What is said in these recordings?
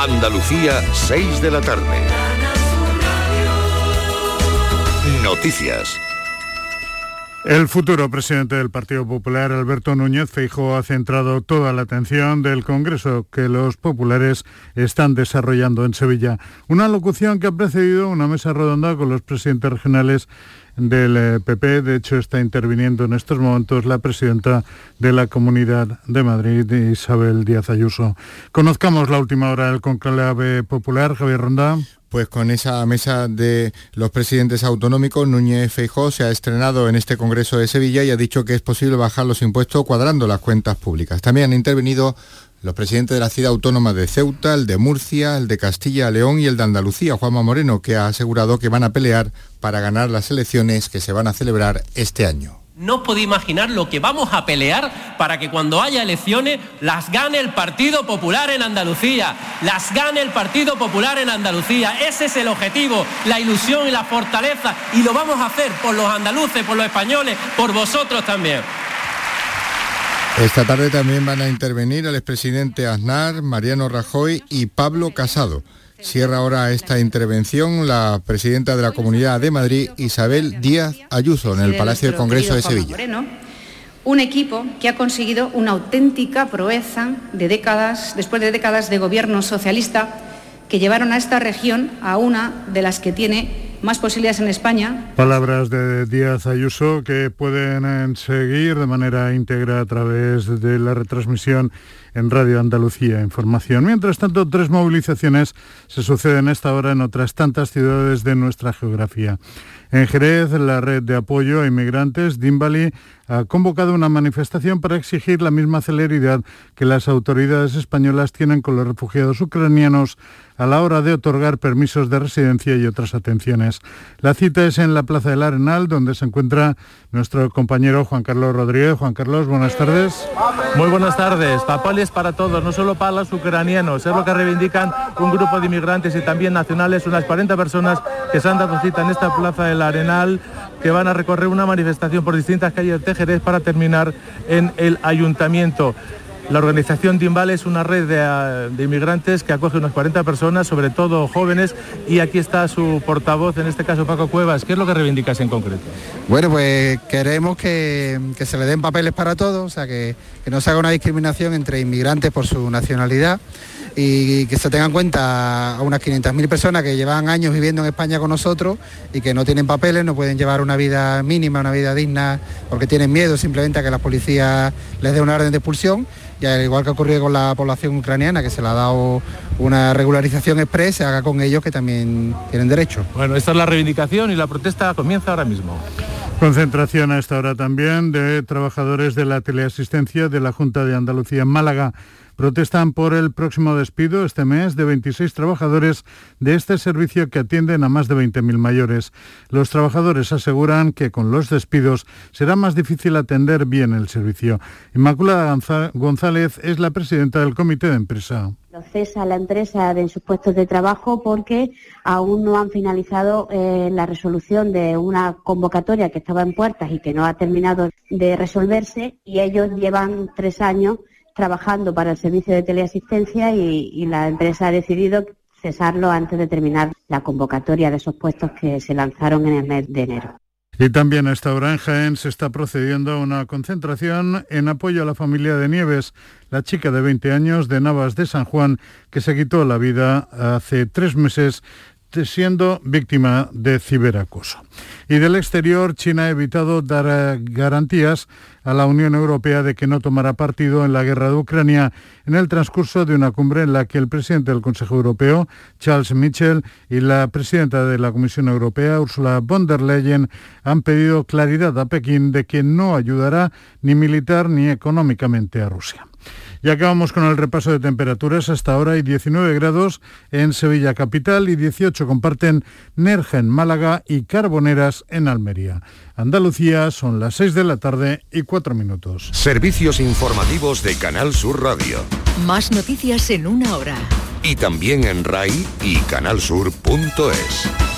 Andalucía, 6 de la tarde. Noticias. El futuro presidente del Partido Popular, Alberto Núñez Feijóo, ha centrado toda la atención del Congreso que los populares están desarrollando en Sevilla. Una locución que ha precedido una mesa redonda con los presidentes regionales del PP. Eh, de hecho, está interviniendo en estos momentos la presidenta de la Comunidad de Madrid, Isabel Díaz Ayuso. Conozcamos la última hora del conclave popular. Javier Ronda. Pues con esa mesa de los presidentes autonómicos, Núñez Feijó se ha estrenado en este Congreso de Sevilla y ha dicho que es posible bajar los impuestos cuadrando las cuentas públicas. También han intervenido los presidentes de la ciudad autónoma de Ceuta, el de Murcia, el de Castilla León y el de Andalucía, Juanma Moreno, que ha asegurado que van a pelear para ganar las elecciones que se van a celebrar este año. No os podéis imaginar lo que vamos a pelear para que cuando haya elecciones las gane el Partido Popular en Andalucía. Las gane el Partido Popular en Andalucía. Ese es el objetivo, la ilusión y la fortaleza. Y lo vamos a hacer por los andaluces, por los españoles, por vosotros también. Esta tarde también van a intervenir el expresidente Aznar, Mariano Rajoy y Pablo Casado. Cierra ahora esta intervención la presidenta de la Comunidad de Madrid, Isabel Díaz Ayuso, en el Palacio del Congreso de Sevilla. Un equipo que ha conseguido una auténtica proeza de décadas, después de décadas de gobierno socialista, que llevaron a esta región a una de las que tiene más posibilidades en España. Palabras de Díaz Ayuso que pueden seguir de manera íntegra a través de la retransmisión en Radio Andalucía Información. Mientras tanto, tres movilizaciones se suceden esta hora en otras tantas ciudades de nuestra geografía. En Jerez, la red de apoyo a inmigrantes, Dimbali, ha convocado una manifestación para exigir la misma celeridad que las autoridades españolas tienen con los refugiados ucranianos a la hora de otorgar permisos de residencia y otras atenciones. La cita es en la Plaza del Arenal, donde se encuentra nuestro compañero Juan Carlos Rodríguez. Juan Carlos, buenas tardes. Muy buenas tardes. Papeles para todos, no solo para los ucranianos. Es lo que reivindican un grupo de inmigrantes y también nacionales, unas 40 personas que se han dado cita en esta Plaza del Arenal, que van a recorrer una manifestación por distintas calles de Jerez para terminar en el ayuntamiento. La organización Dimbal es una red de, inmigrantes que acoge unas 40 personas, sobre todo jóvenes, y aquí está su portavoz, en este caso Paco Cuevas. ¿Qué es lo que reivindicas en concreto? Bueno, pues queremos que, se le den papeles para todos, o sea, que, que no se haga una discriminación entre inmigrantes por su nacionalidad y que se tenga en cuenta a unas 500.000 personas que llevan años viviendo en España con nosotros y que no tienen papeles, no pueden llevar una vida mínima, una vida digna, porque tienen miedo simplemente a que la policía les dé una orden de expulsión y al igual que ha ocurrido con la población ucraniana, que se le ha dado una regularización express, se haga con ellos que también tienen derecho. Bueno, esta es la reivindicación y la protesta comienza ahora mismo. Concentración a esta hora también de trabajadores de la teleasistencia de la Junta de Andalucía en Málaga protestan por el próximo despido este mes de 26 trabajadores de este servicio que atienden a más de 20.000 mayores. Los trabajadores aseguran que con los despidos será más difícil atender bien el servicio. Inmaculada González es la presidenta del comité de empresa cesa la empresa de sus puestos de trabajo porque aún no han finalizado eh, la resolución de una convocatoria que estaba en puertas y que no ha terminado de resolverse y ellos llevan tres años trabajando para el servicio de teleasistencia y, la empresa ha decidido cesarlo antes de terminar la convocatoria de esos puestos que se lanzaron en el mes de enero. Y también a esta hora en Jaén se está procediendo a una concentración en apoyo a la familia de Nieves, la chica de 20 años de Navas de San Juan, que se quitó la vida hace tres meses siendo víctima de ciberacoso. Y del exterior, China ha evitado dar eh, garantías a la Unión Europea de que no tomará partido en la guerra de Ucrania en el transcurso de una cumbre en la que el presidente del Consejo Europeo, Charles Michel, y la presidenta de la Comisión Europea, Ursula von der Leyen, han pedido claridad a Pekín de que no ayudará ni militar ni económicamente a Rusia. Y acabamos con el repaso de temperaturas. Hasta ahora hay 19 grados en Sevilla Capital y 18 comparten Nerja en Málaga y Carboneras en Almería. Andalucía son las 6 de la tarde y 4 minutos. Servicios informativos de Canal Sur Radio. Más noticias en una hora. Y también en RAI y canalsur.es.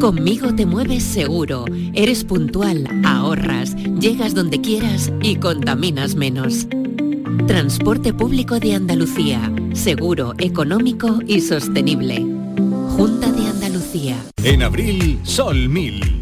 Conmigo te mueves seguro, eres puntual, ahorras, llegas donde quieras y contaminas menos. Transporte público de Andalucía, seguro, económico y sostenible. Junta de Andalucía. En abril, Sol 1000.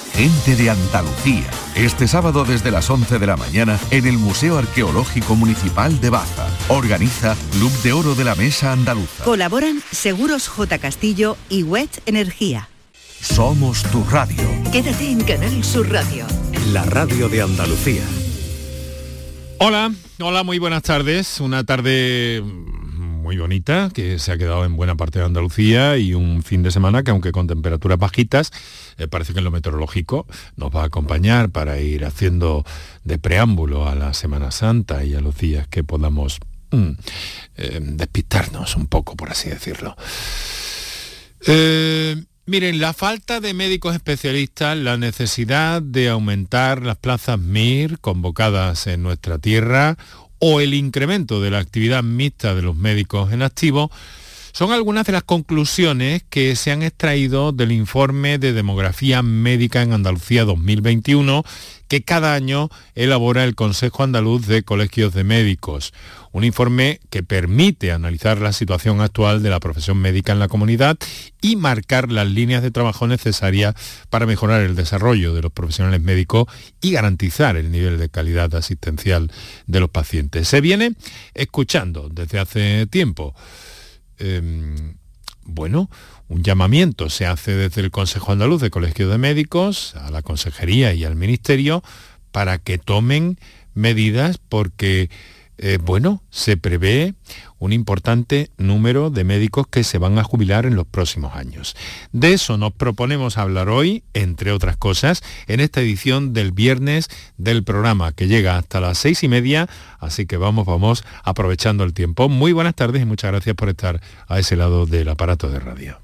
Gente de Andalucía. Este sábado desde las 11 de la mañana en el Museo Arqueológico Municipal de Baza. Organiza Club de Oro de la Mesa Andaluza. Colaboran Seguros J. Castillo y Wet Energía. Somos tu radio. Quédate en Canal Sur Radio. La radio de Andalucía. Hola, hola, muy buenas tardes. Una tarde muy bonita que se ha quedado en buena parte de Andalucía y un fin de semana que aunque con temperaturas bajitas, eh, parece que en lo meteorológico nos va a acompañar para ir haciendo de preámbulo a la Semana Santa y a los días que podamos mm, eh, despistarnos un poco, por así decirlo. Eh, miren, la falta de médicos especialistas, la necesidad de aumentar las plazas MIR convocadas en nuestra tierra o el incremento de la actividad mixta de los médicos en activo son algunas de las conclusiones que se han extraído del informe de demografía médica en Andalucía 2021 que cada año elabora el Consejo Andaluz de Colegios de Médicos. Un informe que permite analizar la situación actual de la profesión médica en la comunidad y marcar las líneas de trabajo necesarias para mejorar el desarrollo de los profesionales médicos y garantizar el nivel de calidad asistencial de los pacientes. Se viene escuchando desde hace tiempo em, bueno, un llamamiento. Se hace desde el Consejo Andaluz de Colegio de Médicos a la Consejería y al Ministerio para que tomen medidas porque, eh, bueno, se prevé un importante número de médicos que se van a jubilar en los próximos años. De eso nos proponemos hablar hoy, entre otras cosas, en esta edición del viernes del programa que llega hasta las seis y media, así que vamos, vamos aprovechando el tiempo. Muy buenas tardes y muchas gracias por estar a ese lado del aparato de radio.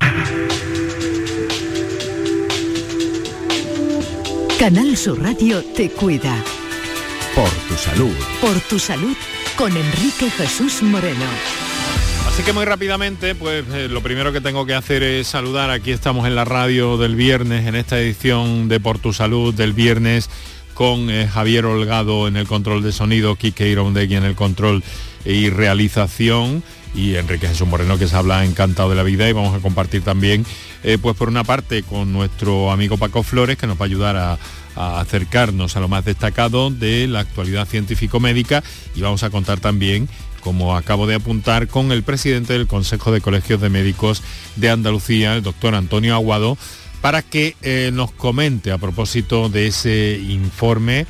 Canal Sur Radio te cuida. Por tu salud. Por tu salud con Enrique Jesús Moreno. Así que muy rápidamente, pues eh, lo primero que tengo que hacer es saludar. Aquí estamos en la radio del viernes, en esta edición de Por tu Salud del viernes, con eh, Javier Holgado en el control de sonido, Kike Irondegui en el control y realización y Enrique Jesús Moreno que se habla encantado de la vida y vamos a compartir también eh, pues por una parte con nuestro amigo Paco Flores que nos va a ayudar a, a acercarnos a lo más destacado de la actualidad científico-médica y vamos a contar también como acabo de apuntar, con el presidente del Consejo de Colegios de Médicos de Andalucía, el doctor Antonio Aguado, para que eh, nos comente a propósito de ese informe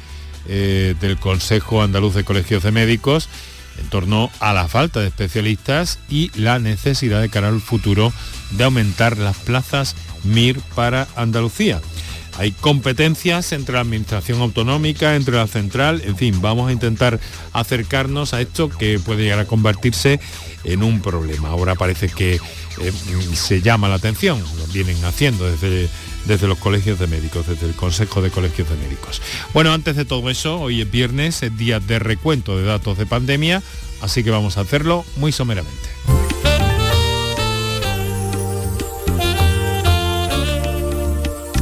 eh, del Consejo Andaluz de Colegios de Médicos en torno a la falta de especialistas y la necesidad de cara al futuro de aumentar las plazas MIR para Andalucía. Hay competencias entre la administración autonómica, entre la central, en fin, vamos a intentar acercarnos a esto que puede llegar a convertirse en un problema. Ahora parece que eh, se llama la atención, lo vienen haciendo desde, desde los colegios de médicos, desde el Consejo de Colegios de Médicos. Bueno, antes de todo eso, hoy es viernes, es día de recuento de datos de pandemia, así que vamos a hacerlo muy someramente.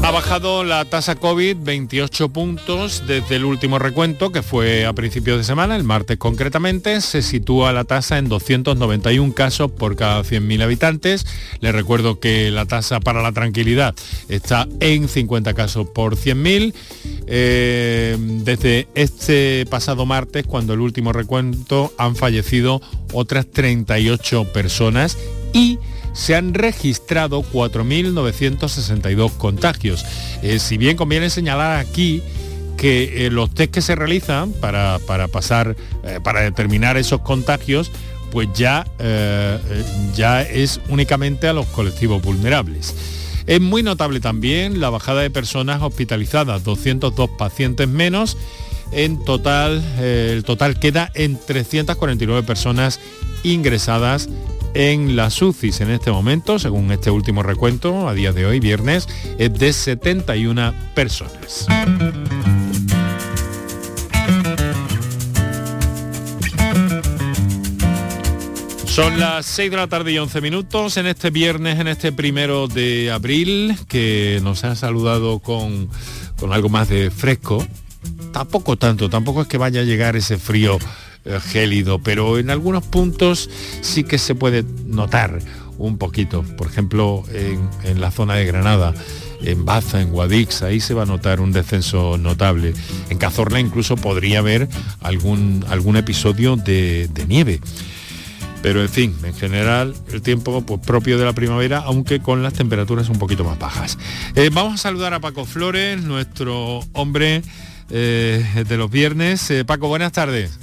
Ha bajado la tasa COVID 28 puntos desde el último recuento, que fue a principios de semana, el martes concretamente. Se sitúa la tasa en 291 casos por cada 100.000 habitantes. Les recuerdo que la tasa para la tranquilidad está en 50 casos por 100.000. Eh, desde este pasado martes, cuando el último recuento, han fallecido otras 38 personas y se han registrado 4.962 contagios. Eh, si bien conviene señalar aquí que eh, los test que se realizan para, pasar, eh, para determinar esos contagios, pues ya, ya es únicamente a los colectivos vulnerables. Es muy notable también la bajada de personas hospitalizadas, 202 pacientes menos. En total, el total queda en 349 personas ingresadas en las UCIs en este momento, según este último recuento, a día de hoy, viernes, es de 71 personas. Son las 6 de la tarde y 11 minutos en este viernes, en este primero de abril, que nos ha saludado con, con algo más de fresco. Tampoco tanto, tampoco es que vaya a llegar ese frío gélido, pero en algunos puntos sí que se puede notar un poquito. Por ejemplo, en, la zona de Granada, en Baza, en Guadix, ahí se va a notar un descenso notable. En Cazorla incluso podría haber algún, algún episodio de, nieve. Pero en fin, en general el tiempo pues, propio de la primavera, aunque con las temperaturas un poquito más bajas. Eh, vamos a saludar a Paco Flores, nuestro hombre eh, de los viernes. Paco, buenas tardes.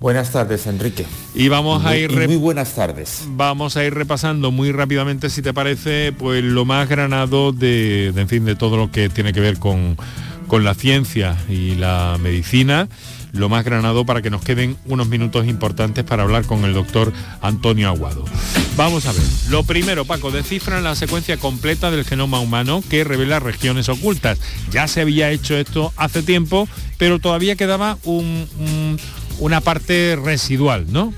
Buenas tardes, Enrique. Y vamos a ir... muy buenas tardes. Vamos a ir repasando muy rápidamente, si te parece, pues lo más granado de, en fin, de todo lo que tiene que ver con, con la ciencia y la medicina lo más granado para que nos queden unos minutos importantes para hablar con el doctor Antonio Aguado. Vamos a ver. Lo primero, Paco, descifran la secuencia completa del genoma humano que revela regiones ocultas. Ya se había hecho esto hace tiempo, pero todavía quedaba un una parte residual, ¿no?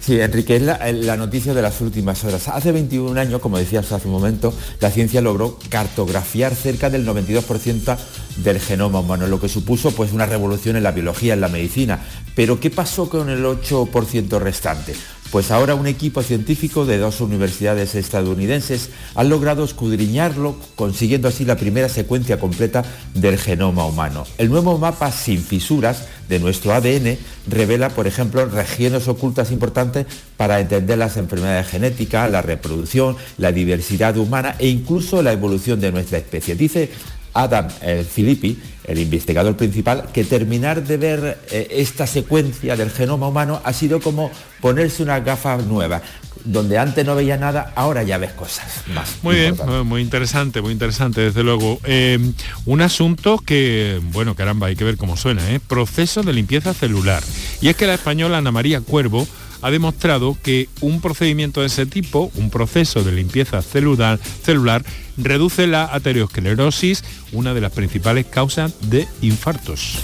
Sí, Enrique, es la, noticia de las últimas horas. Hace 21 años, como decías hace un momento, la ciencia logró cartografiar cerca del 92% del genoma humano, lo que supuso pues, una revolución en la biología, en la medicina. Pero ¿qué pasó con el 8% restante? Pues ahora un equipo científico de dos universidades estadounidenses han logrado escudriñarlo, consiguiendo así la primera secuencia completa del genoma humano. El nuevo mapa sin fisuras de nuestro ADN revela, por ejemplo, regiones ocultas importantes para entender las enfermedades genéticas, la reproducción, la diversidad humana e incluso la evolución de nuestra especie. Dice Adam eh, Filippi, el investigador principal, que terminar de ver eh, esta secuencia del genoma humano ha sido como ponerse una gafa nueva. Donde antes no veía nada, ahora ya ves cosas más. Muy bien, muy interesante, muy interesante, desde luego. Eh, un asunto que, bueno, caramba, hay que ver cómo suena, ¿eh? Proceso de limpieza celular. Y es que la española Ana María Cuervo ha demostrado que un procedimiento de ese tipo, un proceso de limpieza celular, reduce la aterosclerosis, una de las principales causas de infartos.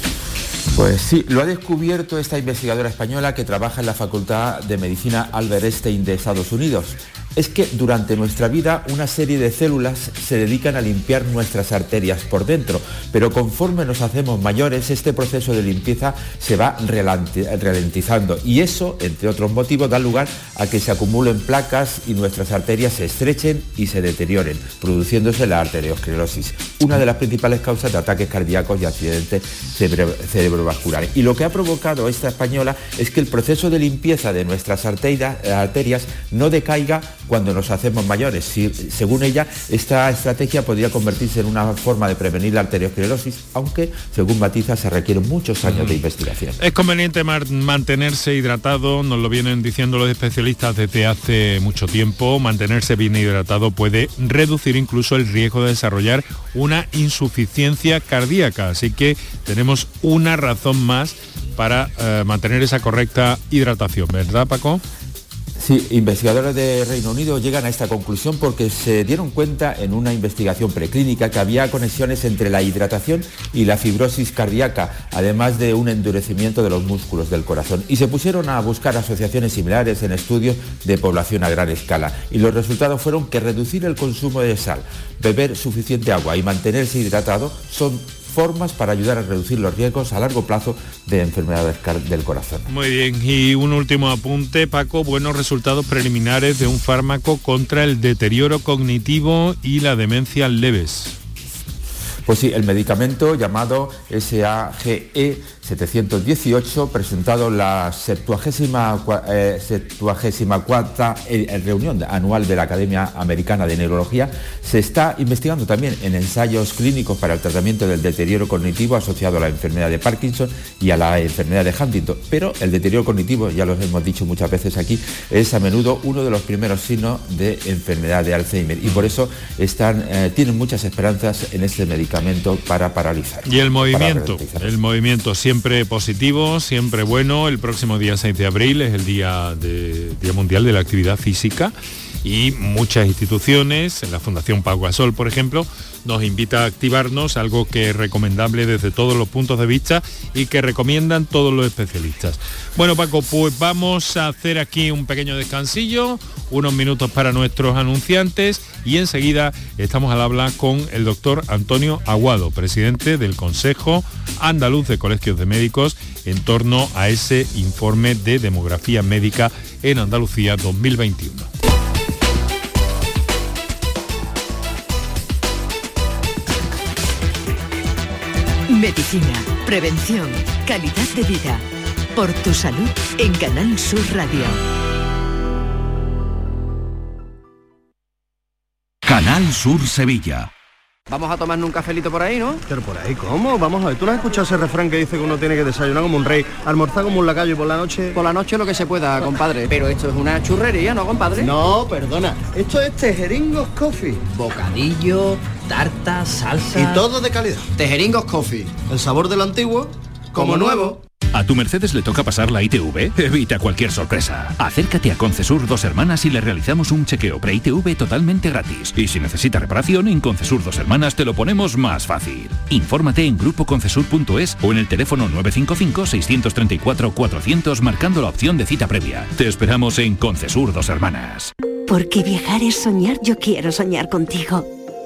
Pues sí, lo ha descubierto esta investigadora española que trabaja en la Facultad de Medicina Albert Einstein de Estados Unidos es que durante nuestra vida una serie de células se dedican a limpiar nuestras arterias por dentro, pero conforme nos hacemos mayores este proceso de limpieza se va ralentizando y eso, entre otros motivos, da lugar a que se acumulen placas y nuestras arterias se estrechen y se deterioren, produciéndose la arteriosclerosis, una de las principales causas de ataques cardíacos y accidentes cerebrovasculares. Y lo que ha provocado esta española es que el proceso de limpieza de nuestras arterias no decaiga cuando nos hacemos mayores. Si, según ella, esta estrategia podría convertirse en una forma de prevenir la arteriosclerosis, aunque, según matiza, se requieren muchos años de investigación. Es conveniente mantenerse hidratado, nos lo vienen diciendo los especialistas desde hace mucho tiempo. Mantenerse bien hidratado puede reducir incluso el riesgo de desarrollar una insuficiencia cardíaca. Así que tenemos una razón más para eh, mantener esa correcta hidratación, ¿verdad Paco? Sí, investigadores de Reino Unido llegan a esta conclusión porque se dieron cuenta en una investigación preclínica que había conexiones entre la hidratación y la fibrosis cardíaca, además de un endurecimiento de los músculos del corazón. Y se pusieron a buscar asociaciones similares en estudios de población a gran escala. Y los resultados fueron que reducir el consumo de sal, beber suficiente agua y mantenerse hidratado son formas para ayudar a reducir los riesgos a largo plazo de enfermedades del corazón. Muy bien, y un último apunte, Paco, buenos resultados preliminares de un fármaco contra el deterioro cognitivo y la demencia leves. Pues sí, el medicamento llamado SAGE 718, presentado la 74 eh, eh, reunión anual de la Academia Americana de Neurología, se está investigando también en ensayos clínicos para el tratamiento del deterioro cognitivo asociado a la enfermedad de Parkinson y a la enfermedad de Huntington. Pero el deterioro cognitivo, ya lo hemos dicho muchas veces aquí, es a menudo uno de los primeros signos de enfermedad de Alzheimer y por eso eh, tienen muchas esperanzas en este medicamento para paralizar. Y el movimiento, el movimiento siempre siempre positivo, siempre bueno. El próximo día 6 de abril es el Día, de, día Mundial de la Actividad Física y muchas instituciones, la Fundación Pau Gasol, por ejemplo, nos invita a activarnos, algo que es recomendable desde todos los puntos de vista y que recomiendan todos los especialistas. Bueno, Paco, pues vamos a hacer aquí un pequeño descansillo, unos minutos para nuestros anunciantes y enseguida estamos al habla con el doctor Antonio Aguado, presidente del Consejo Andaluz de Colegios de Médicos, en torno a ese informe de demografía médica en Andalucía 2021. Medicina, prevención, calidad de vida. Por tu salud en Canal Sur Radio. Canal Sur Sevilla. Vamos a tomarnos un cafelito por ahí, ¿no? Pero por ahí, ¿cómo? Vamos a ver, ¿tú no has escuchado ese refrán que dice que uno tiene que desayunar como un rey, almorzar como un lacayo y por la noche? Por la noche lo que se pueda, compadre. Pero esto es una churrería, ¿no, compadre? No, perdona. Esto es Tejeringos Coffee. Bocadillo, tarta, salsa... Y todo de calidad. Tejeringos Coffee. El sabor del antiguo, como, nuevo. ¿A tu Mercedes le toca pasar la ITV? Evita cualquier sorpresa. Acércate a Concesur Dos Hermanas y le realizamos un chequeo pre-ITV totalmente gratis. Y si necesita reparación, en Concesur Dos Hermanas te lo ponemos más fácil. Infórmate en grupoconcesur.es o en el teléfono 955-634-400 marcando la opción de cita previa. Te esperamos en Concesur Dos Hermanas. Porque viajar es soñar, yo quiero soñar contigo.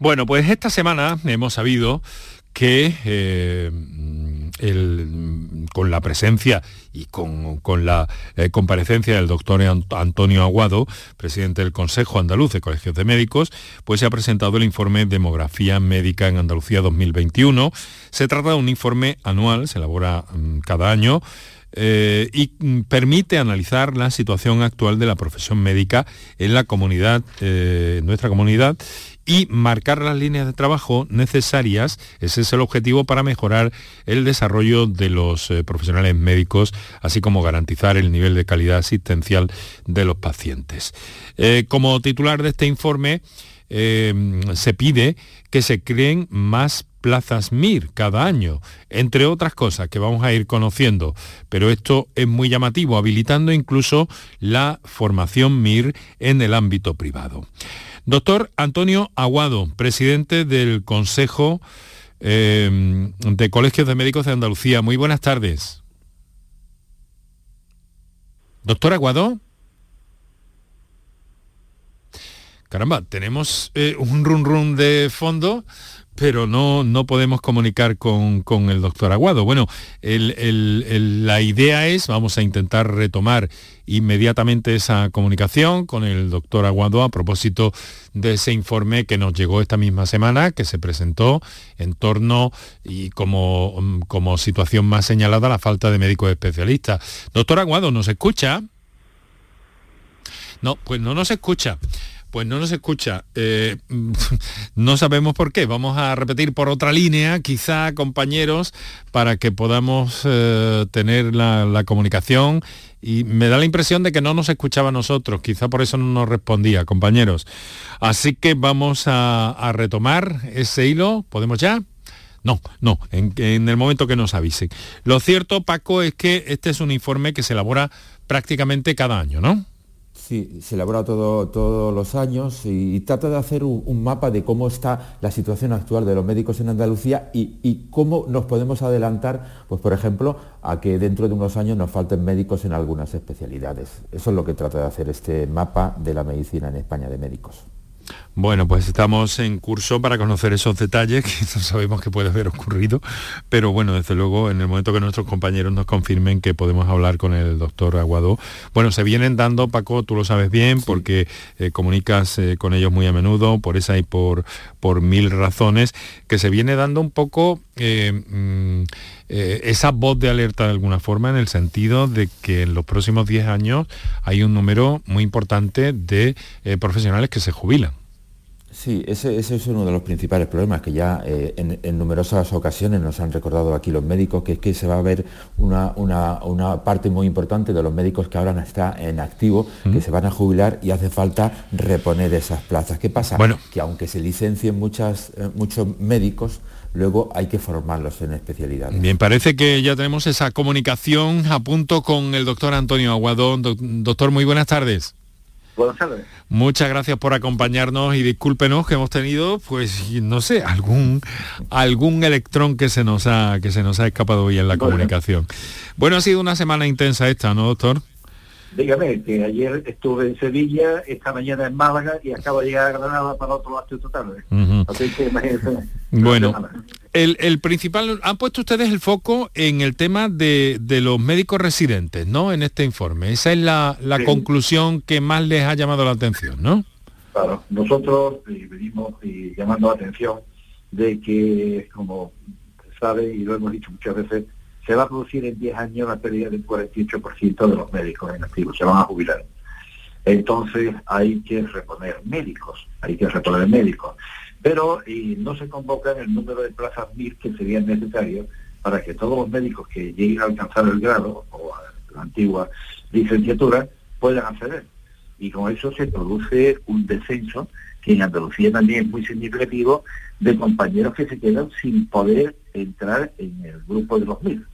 Bueno, pues esta semana hemos sabido que eh, con la presencia y con, la eh, comparecencia del doctor Antonio Aguado, presidente del Consejo Andaluz de Colegios de Médicos, pues se ha presentado el informe Demografía Médica en Andalucía 2021. Se trata de un informe anual, se elabora mm, cada año. Eh, y mm, permite analizar la situación actual de la profesión médica en la comunidad, en nuestra comunidad, y marcar las líneas de trabajo necesarias, ese es el objetivo para mejorar el desarrollo de los eh, profesionales médicos, así como garantizar el nivel de calidad asistencial de los pacientes. Eh, como titular de este informe, eh, se pide que se creen más plazas MIR cada año, entre otras cosas que vamos a ir conociendo. Pero esto es muy llamativo, habilitando incluso la formación MIR en el ámbito privado. Doctor Antonio Aguado, presidente del Consejo eh, de Colegios de Médicos de Andalucía. Muy buenas tardes. Doctor Aguado. Caramba, tenemos eh, un run run de fondo pero no, no podemos comunicar con, el doctor Aguado. Bueno, la idea es, vamos a intentar retomar inmediatamente esa comunicación con el doctor Aguado a propósito de ese informe que nos llegó esta misma semana, que se presentó en torno y como, como situación más señalada la falta de médicos especialistas. Doctor Aguado, ¿nos escucha? No, pues no nos escucha. Pues no nos escucha. Eh, no sabemos por qué. Vamos a repetir por otra línea, quizá, compañeros, para que podamos eh, tener la, comunicación. Y me da la impresión de que no nos escuchaba a nosotros, quizá por eso no nos respondía, compañeros. Así que vamos a, retomar ese hilo. ¿Podemos ya? No, no, en, en, el momento que nos avisen. Lo cierto, Paco, es que este es un informe que se elabora prácticamente cada año, ¿no? Sí, se elabora todo, todos los años y, trata de hacer un, mapa de cómo está la situación actual de los médicos en Andalucía y, cómo nos podemos adelantar, pues por ejemplo, a que dentro de unos años nos falten médicos en algunas especialidades. Eso es lo que trata de hacer este mapa de la medicina en España de médicos. Bueno, pues estamos en curso para conocer esos detalles que no sabemos que puede haber ocurrido, pero bueno, desde luego en el momento que nuestros compañeros nos confirmen que podemos hablar con el doctor Aguado, bueno, se vienen dando, Paco, tú lo sabes bien, porque eh, comunicas eh, con ellos muy a menudo, por esa y por, por mil razones, que se viene dando un poco... Eh, mm, esa voz de alerta de alguna forma en el sentido de que en los próximos 10 años hay un número muy importante de profesionales que se jubilan. Sí, ese, es uno de los principales problemas que ya eh, en, numerosas ocasiones nos han recordado aquí los médicos, que es que se va a ver una, parte muy importante de los médicos que ahora están en activo, que se van a jubilar y hace falta reponer esas plazas. ¿Qué pasa? Bueno. Que aunque se licencien muchas, eh, muchos médicos, luego hay que formarlos en especialidades. Bien, parece que ya tenemos esa comunicación a punto con el doctor Antonio Aguadón. doctor, muy buenas tardes. Muchas gracias por acompañarnos y discúlpenos que hemos tenido, pues, no sé, algún, algún electrón que se nos ha, que se nos ha escapado hoy en la comunicación. Bueno, ha sido una semana intensa esta, ¿no, doctor? Dígame, que ayer estuve en Sevilla, esta mañana en Málaga y acabo de llegar a Granada para otro lado esta tarde. Así que Bueno, el, principal, han puesto ustedes el foco en el tema de, los médicos residentes, ¿no? En este informe. Esa es la, conclusión que más les ha llamado la atención, ¿no? Claro, nosotros eh, venimos llamando la atención de que, como sabe y lo hemos dicho muchas veces, se va a producir en 10 años la pérdida del 48% de los médicos en activo, se van a jubilar. Entonces hay que reponer médicos, hay que reponer médicos. Pero no se convoca el número de plazas MIR que serían necesarios para que todos los médicos que lleguen a alcanzar el grado o la antigua licenciatura puedan acceder. Y con eso se produce un descenso que en Andalucía también es muy significativo de compañeros que se quedan sin poder entrar en el grupo de los MIR.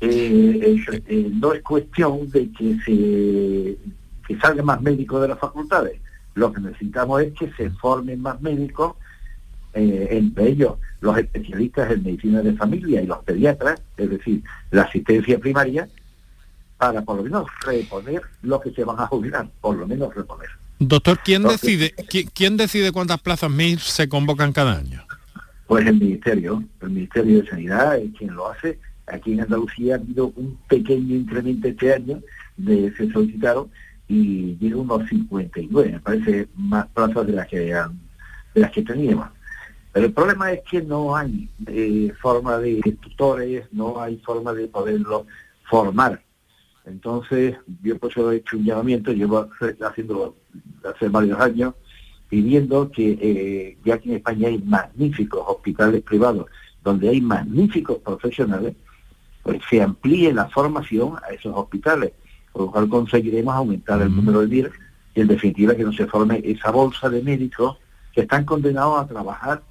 Eh, eh, no es cuestión de que se que salgan más médicos de las facultades. Lo que necesitamos es que se formen más médicos, eh, entre ellos los especialistas en medicina de familia y los pediatras, es decir, la asistencia primaria, para por lo menos reponer lo que se van a jubilar, por lo menos reponer. Doctor, ¿quién decide ¿quién, decide cuántas plazas MIR se convocan cada año? Pues el Ministerio, el Ministerio de Sanidad es quien lo hace Aquí en Andalucía ha habido un pequeño incremento este año, de se solicitaron y llega unos 59, me parece más plazas de las que de las que teníamos. Pero el problema es que no hay eh, forma de tutores, no hay forma de poderlo formar. Entonces, yo por eso he hecho un llamamiento, llevo haciendo hace varios años, pidiendo que eh, ya que en España hay magníficos hospitales privados, donde hay magníficos profesionales, pues se amplíe la formación a esos hospitales, por lo cual conseguiremos aumentar el número de MIR y en definitiva que no se forme esa bolsa de médicos que están condenados a trabajar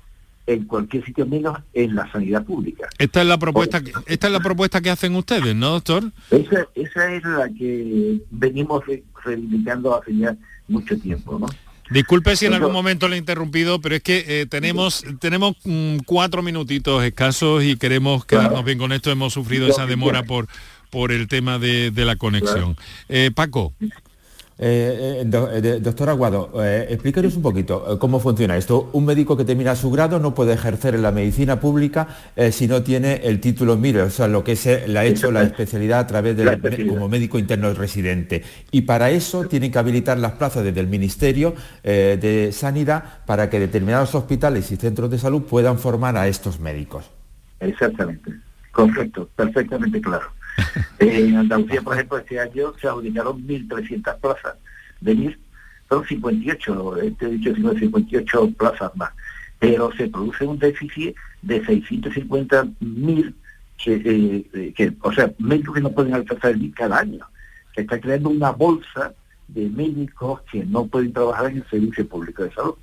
en cualquier sitio menos en la sanidad pública. Esta es la propuesta que, esta es la propuesta que hacen ustedes, ¿no, doctor? Esa, esa es la que venimos reivindicando hace ya mucho tiempo, ¿no? Disculpe si en algún momento le he interrumpido, pero es que eh, tenemos, tenemos mm, cuatro minutitos escasos y queremos quedarnos bien con esto. Hemos sufrido esa demora por, por el tema de, la conexión. Eh, Paco. Eh, eh, doctor Aguado, eh, explíquenos un poquito cómo funciona esto. Un médico que termina su grado no puede ejercer en la medicina pública si no tiene el título MIRE, o sea, lo que se le ha hecho la especialidad a través de como médico interno residente. Y para eso tienen que habilitar las plazas desde el Ministerio de Sanidad para que determinados hospitales y centros de salud puedan formar a estos médicos. Exactamente, correcto, perfectamente claro. en Andalucía, por ejemplo, este año se adjudicaron 1.300 plazas. De mil, son 58, este dicho 58 plazas más. Pero se produce un déficit de 650.000, que, eh, que, o sea, médicos que no pueden alcanzar el cada año. Se está creando una bolsa de médicos que no pueden trabajar en el servicio público de salud.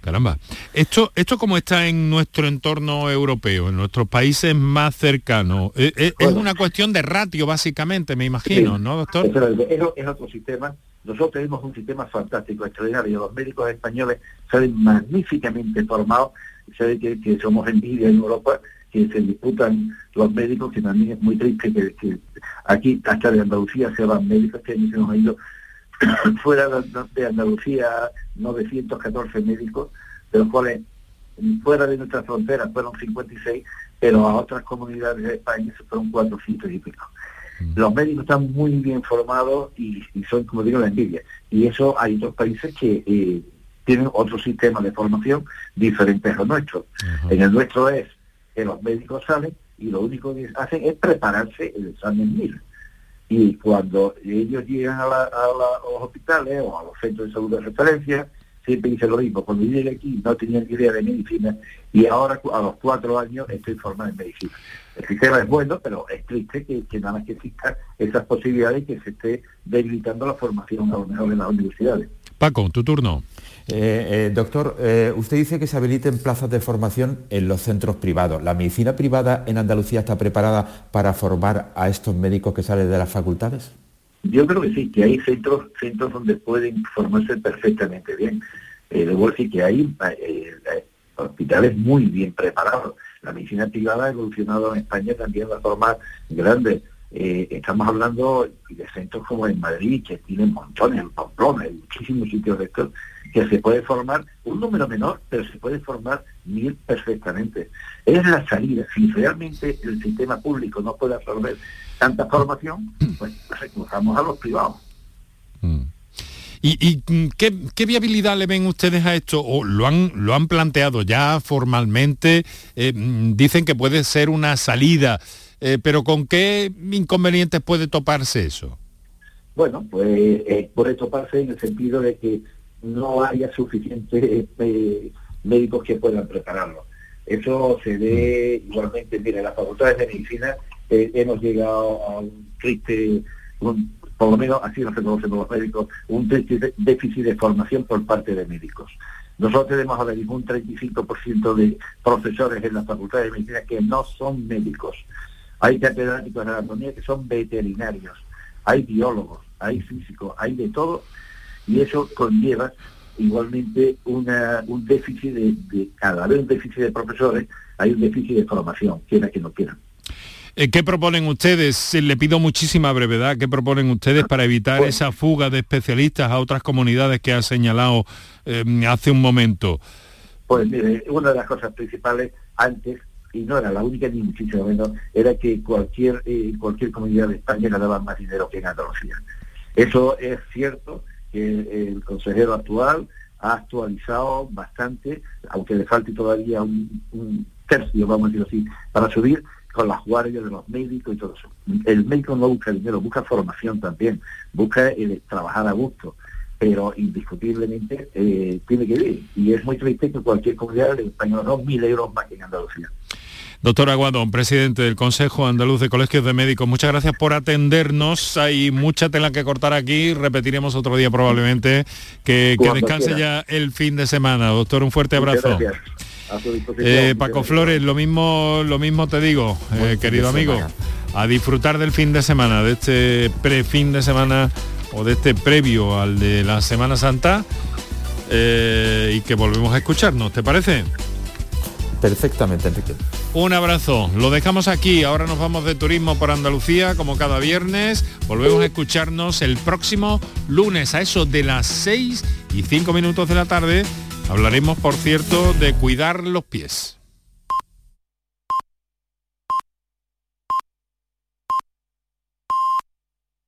Caramba. Esto, esto como está en nuestro entorno europeo, en nuestros países más cercanos, eh, eh, es, una cuestión de ratio básicamente, me imagino, ¿no, doctor? Es, otro sistema. Nosotros tenemos un sistema fantástico, extraordinario. Los médicos españoles salen magníficamente formados. Sabe que, que somos envidia en Europa, que se disputan los médicos, que también es muy triste que, aquí hasta de Andalucía se van médicos que se nos ha ido fuera de Andalucía 914 médicos, de los cuales fuera de nuestras fronteras fueron 56, pero a otras comunidades de España se fueron 400 y pico. Mm. Los médicos están muy bien formados y, son, como digo, la envidia. Y eso hay otros países que eh, tienen otro sistema de formación diferente a los nuestros. En el nuestro es que los médicos salen y lo único que hacen es prepararse el examen MIR y cuando ellos llegan a, los hospitales o a los centros de salud de referencia, siempre dicen lo mismo, cuando yo llegué aquí no tenían idea de medicina y ahora a los cuatro años estoy formado en medicina. El sistema es bueno, pero es triste que, nada más que existan esas posibilidades que se esté debilitando la formación a lo mejor en las universidades. Paco, tu turno. Eh, eh, doctor, eh, usted dice que se habiliten plazas de formación en los centros privados. ¿La medicina privada en Andalucía está preparada para formar a estos médicos que salen de las facultades? Yo creo que sí, que hay centros, centros donde pueden formarse perfectamente bien. debo decir que hay hospitales muy bien preparados. La medicina privada ha evolucionado en España también de forma grande. estamos hablando de centros como en Madrid, que tienen montones, en Pamplona, en muchísimos sitios de estos, que se puede formar un número menor, pero se puede formar mil perfectamente. Es la salida. Si realmente el sistema público no puede absorber tanta formación, pues recurramos a los privados. Mm. ¿Y, mm, qué, viabilidad le ven ustedes a esto? ¿O lo han, lo han planteado ya formalmente? Eh, mm, dicen que puede ser una salida, eh, pero ¿con qué inconvenientes puede toparse eso? Bueno, pues eh, puede toparse en el sentido de que no haya suficientes eh, médicos que puedan prepararlo. Eso se ve igualmente, mire, en las facultades de medicina hemos llegado a un triste, por lo menos así lo reconocen los médicos, un triste déficit de formación por parte de médicos. Nosotros tenemos ahora mismo un 35% de profesores en las facultades de medicina que no son médicos. Hay catedráticos de anatomía que son veterinarios, hay biólogos, hay físicos, hay de todo y eso conlleva igualmente una, un déficit de, cada vez un déficit de profesores, hay un déficit de formación, quiera que no quieran. Eh, ¿Qué proponen ustedes? Le pido muchísima brevedad. ¿Qué proponen ustedes para evitar esa fuga de especialistas a otras comunidades que ha señalado eh, hace un momento? Pues mire, una de las cosas principales antes, y no era la única ni muchísimo menos, era que cualquier, eh, cualquier comunidad de España ganaba más dinero que en Andalucía. Eso es cierto, que el consejero actual ha actualizado bastante, aunque le falte todavía un, tercio, vamos a decirlo así, para subir con las guardias de los médicos y todo eso. El médico no busca dinero, busca formación también, busca el trabajar a gusto, pero indiscutiblemente eh, tiene que ir. Y es muy triste que cualquier comunidad de español no mil euros más que en Andalucía. Doctor Aguado, presidente del Consejo Andaluz de Colegios de Médicos, muchas gracias por atendernos. Hay mucha tela que cortar aquí, repetiremos otro día probablemente. Que, descanse ya el fin de semana. Doctor, un fuerte abrazo. Eh, Paco Flores, lo mismo, lo mismo te digo, eh, querido amigo. A disfrutar del fin de semana, de este pre-fin de semana o de este previo al de la Semana Santa eh, y que volvemos a escucharnos, ¿te parece? Perfectamente, Enrique. Un abrazo. Lo dejamos aquí. Ahora nos vamos de turismo por Andalucía, como cada viernes. Volvemos a escucharnos el próximo lunes a eso de las 6 y 5 minutos de la tarde. Hablaremos, por cierto, de cuidar los pies.